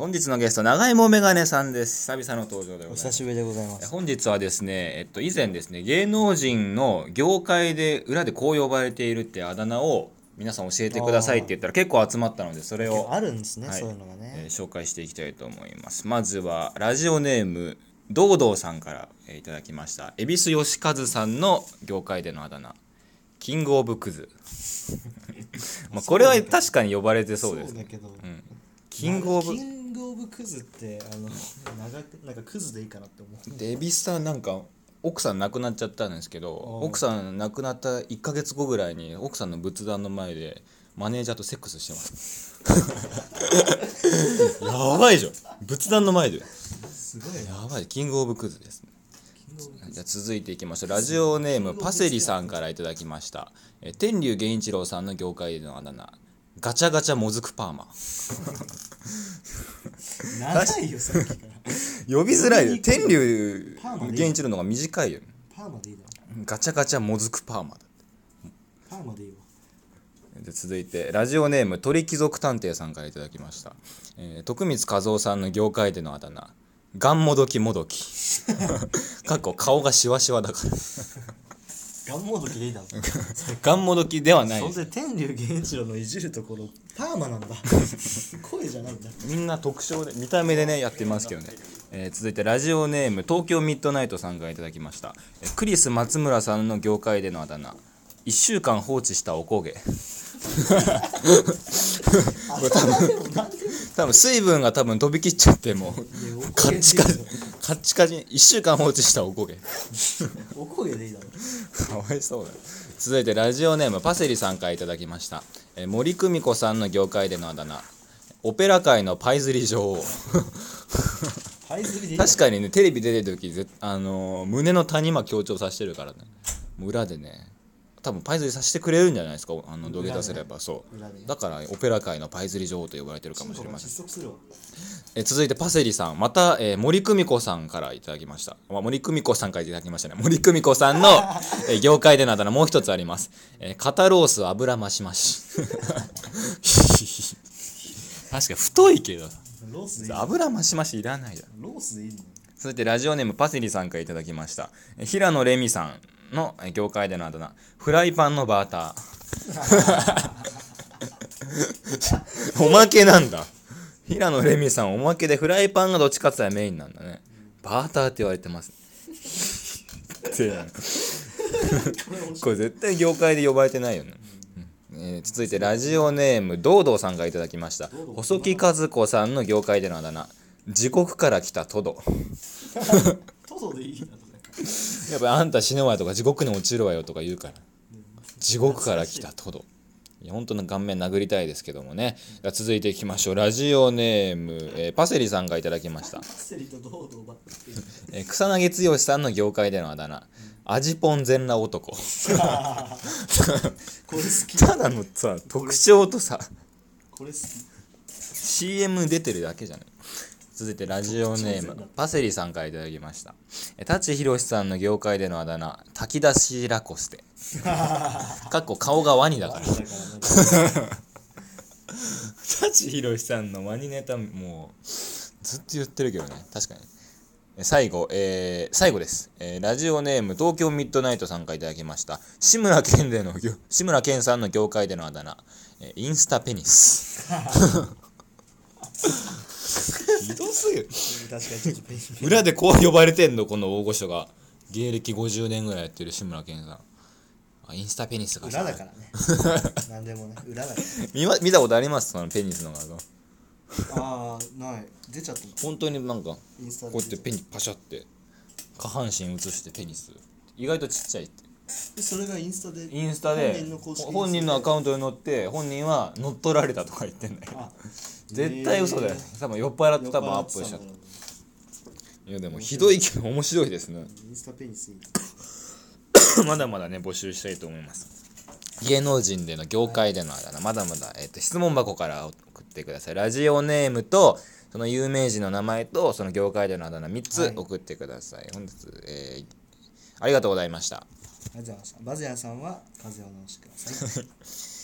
本日のゲスト長芋メガネさんです。久々の登場でございます。お久しぶりでございます。本日はですね、えっと、以前ですね芸能人の業界で裏でこう呼ばれているってあだ名を皆さん教えてくださいって言ったら結構集まったのでそれを、あるんですね、はいそういうのがね。えー紹介していきたいと思います。まずはラジオネーム堂々さんから、えーいただきました。恵比寿義和さんの業界でのあだ名。キングオブクズ。まあこれは確かに呼ばれてそうですね。だけど、うん。キングオブキングオブクズってあの長くなんかクズでいいかなって思う。で恵比寿さんなんか奥さん亡くなっちゃったんですけど奥さん亡くなった1か月後ぐらいに奥さんの仏壇の前でマネージャーとセックスしてます。やばいじゃん。仏壇の前で。すごいな。やばい。キングオブクズですね。じゃあ続いていきましょう。ラジオネームパセリさんからいただきました。え天竜源一郎さんの業界でのあだ名ガチャガチャもずくパーマ。長いよさっきから。呼びづらいよ。天竜源一郎の方が短いよ。パーマでいいだろ。ガチャガチャもずくパーマだ。パーマでいいわ。で続いてラジオネーム鳥貴族探偵さんからいただきました、えー徳光和夫さんの業界でのあだ名。ガンもどきもどきかっこ顔がシワシワだからガンモードキでいいだろ。ガンもどきではない。そんで天竜源一郎のいじるところパーマなんだ。声じゃないんだ。みんな特徴で見た目でねやってますけどね、えー続いてラジオネーム東京ミッドナイトさんからいただきました、えークリス松村さんの業界でのあだ名。1週間放置したおこげ。あれでもなんで 多分水分が多分飛び切っちゃってもう。カッチカチカッチカチに1週間放置したおこげ。おこげでいいだろ。かわいそうだ。続いてラジオネームパセリさんからいただきました、えー森久美子さんの業界でのあだ名。オペラ界のパイズリ女王。確かにねテレビ出てる時ぜあのー胸の谷間強調させてるからね。裏でね多分パイズリさせてくれるんじゃないですか？あの土下座すれば。そう。だからオペラ界のパイズリ女王と呼ばれてるかもしれません。えー続いてパセリさん。また、えー森久美子さんからいただきました、まあ、森久美子さんからいただきましたね。森久美子さんの、えー業界でのあだ名もう一つあります、えー肩ロース油増し増し。確かに太いけどロース。油増し増しいらないだろ。ロースでいいの？続いてラジオネームパセリさんからいただきました。えー平野レミさんのえー業界でのあだ名。フライパンのバーター。おまけなんだ。平野レミさんおまけでフライパンがどっちかって言ったらメインなんだね。バーターって言われてますこれ絶対業界で呼ばれてないよね、うん。えー続いてラジオネーム堂々さんがいただきました。細木和子さんの業界でのあだ名。地獄から来たトド。やっぱあんた死ぬわよとか地獄に落ちるわよとか言うから。地獄から来たトド。いや本当の顔面殴りたいですけどもね。続いていきましょう。ラジオネーム、えーパセリさんがいただきました、パセリと堂々奪ってる。えー草薙剛さんの業界でのあだ名。味ポン全裸男。これ好き。ただのさ特徴とさ。これ好き。CM 出てるだけじゃない？続いてラジオネームパセリさんからいただきました。え舘ひろしさんの業界でのあだ名炊き出しラコステ。かっこ顔がワニだから。舘ひろしさんのワニネタもうずっと言ってるけどね。確かに。え最後、えー最後です、えーラジオネーム東京ミッドナイトさんからいただきました。志村けんでの業 志村けんさんの業界でのあだ名、えーインスタペニス ひどすぎる。確かにちょっとペンギン裏でこう呼ばれてんのこの大御所が。芸歴50年ぐらいやってる志村けんさん。あインスタペニスがさ。裏だからね。なんでもね、裏だか見ま見たことありますそのペニスの画像。ら。ああ、ない。出ちゃったの。本当になんかインスタで。こうやってペニパシャって下半身映してペニス。意外とちっちゃいって。でそれがインスタで。インスタで本人のアカウントに載って本人は乗っ取られたとか言ってんだよあ絶対嘘だよ。えー。多分酔っ払って多分アップしちゃったいやでもひどいけど面白いですね。インスタペニス。まだまだね募集したいと思います。芸能人での業界でのあだ名まだまだ、えっと質問箱から送ってください。ラジオネームとその有名人の名前とその業界でのあだ名3つはい。送ってください、本日、えーありがとうございましたありがとうございました。バズヤさんは風邪を治してください。